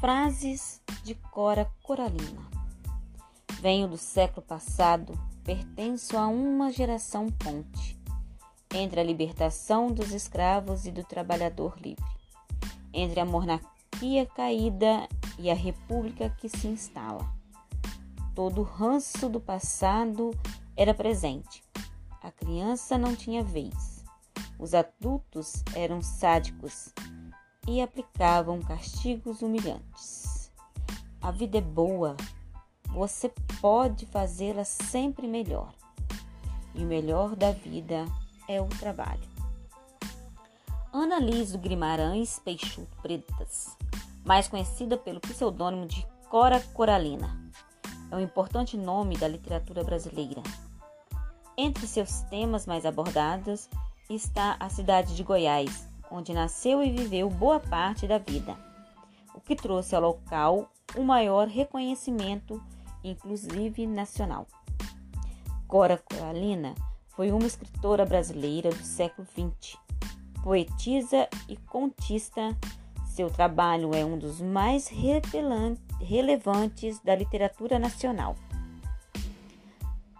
Frases de Cora Coralina. Venho do século passado, pertenço a uma geração ponte entre a libertação dos escravos e do trabalhador livre, entre a monarquia caída e a república que se instala. Todo o ranço do passado era presente. A criança não tinha vez. Os adultos eram sádicos e aplicavam castigos humilhantes. A vida é boa, você pode fazê-la sempre melhor. E o melhor da vida é o trabalho. Ana Liz do Guimarães Peixoto Pretas, mais conhecida pelo pseudônimo de Cora Coralina, é um importante nome da literatura brasileira. Entre seus temas mais abordados está a cidade de Goiás, onde nasceu e viveu boa parte da vida, o que trouxe ao local o maior reconhecimento, inclusive nacional. Cora Coralina foi uma escritora brasileira do século XX, poetisa e contista. Seu trabalho é um dos mais relevantes da literatura nacional.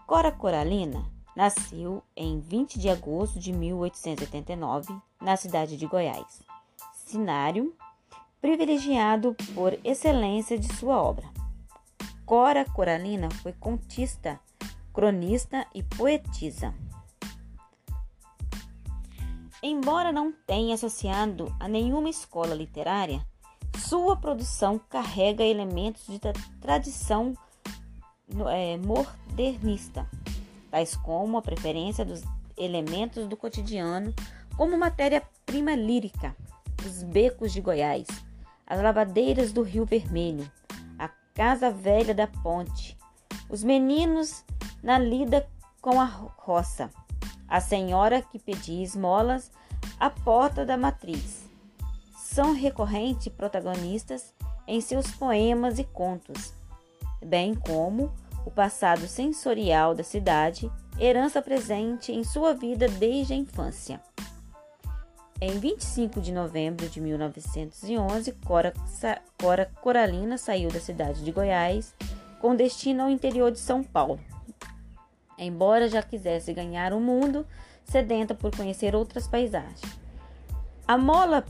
Cora Coralina Nasceu em 20 de agosto de 1889 na cidade de Goiás. Cenário privilegiado por excelência de sua obra. Cora Coralina foi contista, cronista e poetisa. Embora não tenha associado a nenhuma escola literária, sua produção carrega elementos de tradição é, modernista tais como a preferência dos elementos do cotidiano como matéria-prima lírica, os becos de Goiás, as lavadeiras do Rio Vermelho, a casa velha da ponte, os meninos na lida com a roça, a senhora que pedia esmolas à porta da matriz. São recorrentes protagonistas em seus poemas e contos, bem como o passado sensorial da cidade, herança presente em sua vida desde a infância. Em 25 de novembro de 1911, Cora, Cora Coralina saiu da cidade de Goiás com destino ao interior de São Paulo. Embora já quisesse ganhar o mundo, sedenta por conhecer outras paisagens. A mola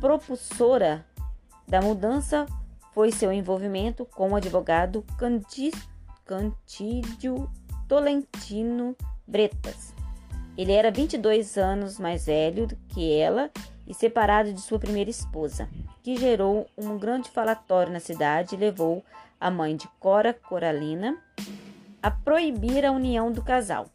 propulsora da mudança foi seu envolvimento com o advogado Candido Cantídio Tolentino Bretas. Ele era 22 anos mais velho que ela e separado de sua primeira esposa, que gerou um grande falatório na cidade e levou a mãe de Cora Coralina a proibir a união do casal.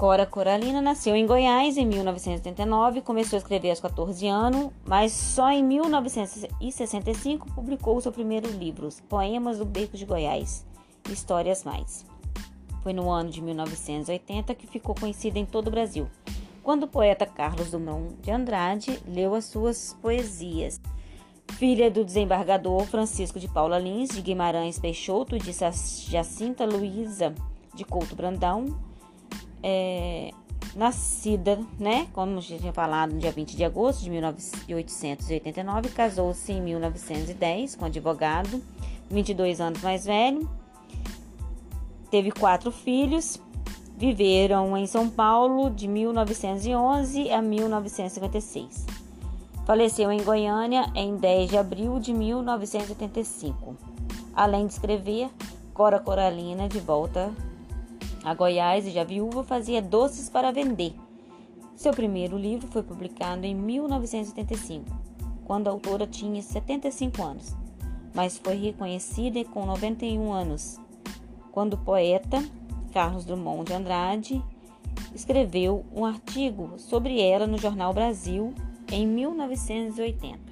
Cora Coralina nasceu em Goiás em 1979, começou a escrever aos 14 anos, mas só em 1965 publicou seu primeiro livro, Poemas do Beco de Goiás, Histórias Mais. Foi no ano de 1980 que ficou conhecida em todo o Brasil, quando o poeta Carlos Drummond de Andrade leu as suas poesias. Filha do desembargador Francisco de Paula Lins de Guimarães Peixoto e de Jacinta Luiza de Couto Brandão, é, nascida, né, como já tinha falado, no dia 20 de agosto de 1889, casou-se em 1910 com um advogado, 22 anos mais velho, teve quatro filhos, viveram em São Paulo de 1911 a 1956. Faleceu em Goiânia em 10 de abril de 1985. Além de escrever, Cora Coralina de volta a Goiás e já viúva fazia doces para vender. Seu primeiro livro foi publicado em 1975, quando a autora tinha 75 anos, mas foi reconhecida com 91 anos, quando o poeta Carlos Drummond de Andrade escreveu um artigo sobre ela no jornal Brasil em 1980.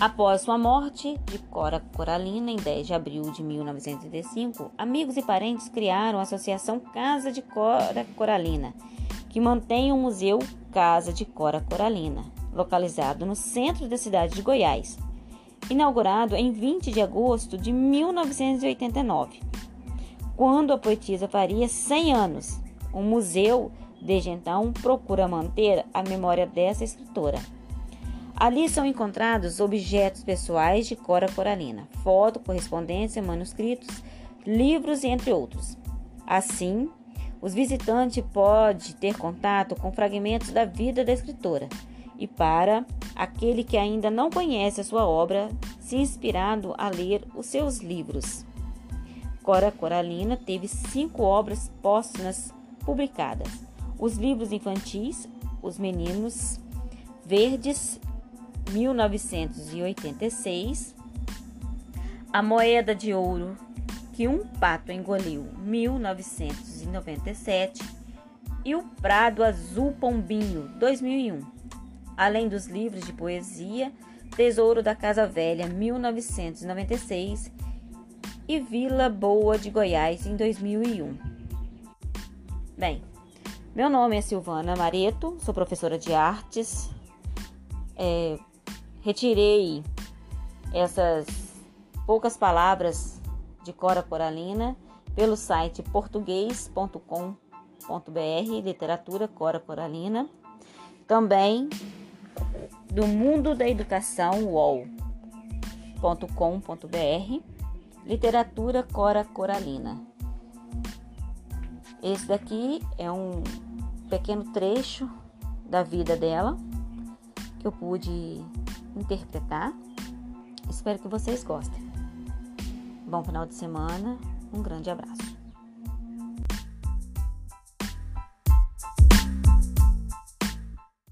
Após sua morte de Cora Coralina em 10 de abril de 1985, amigos e parentes criaram a Associação Casa de Cora Coralina, que mantém o Museu Casa de Cora Coralina, localizado no centro da cidade de Goiás, inaugurado em 20 de agosto de 1989, quando a poetisa faria 100 anos. O museu, desde então, procura manter a memória dessa escritora. Ali são encontrados objetos pessoais de Cora Coralina, foto, correspondência, manuscritos, livros entre outros. Assim, os visitantes podem ter contato com fragmentos da vida da escritora e para aquele que ainda não conhece a sua obra, se inspirado a ler os seus livros. Cora Coralina teve cinco obras póstumas publicadas: os livros infantis Os Meninos Verdes, 1986, A Moeda de Ouro que um pato engoliu, 1997, e O Prado Azul Pombinho, 2001 além dos livros de poesia Tesouro da Casa Velha, 1996 e Vila Boa de Goiás, em 2001. Bem, meu nome é Silvana Mareto, sou professora de artes. É, retirei essas poucas palavras de Cora Coralina pelo site português.com.br, literatura Cora Coralina. Também do mundo da educação UOL.com.br Literatura Cora Coralina. Esse daqui é um pequeno trecho da vida dela que eu pude interpretar. Espero que vocês gostem. Bom final de semana, um grande abraço.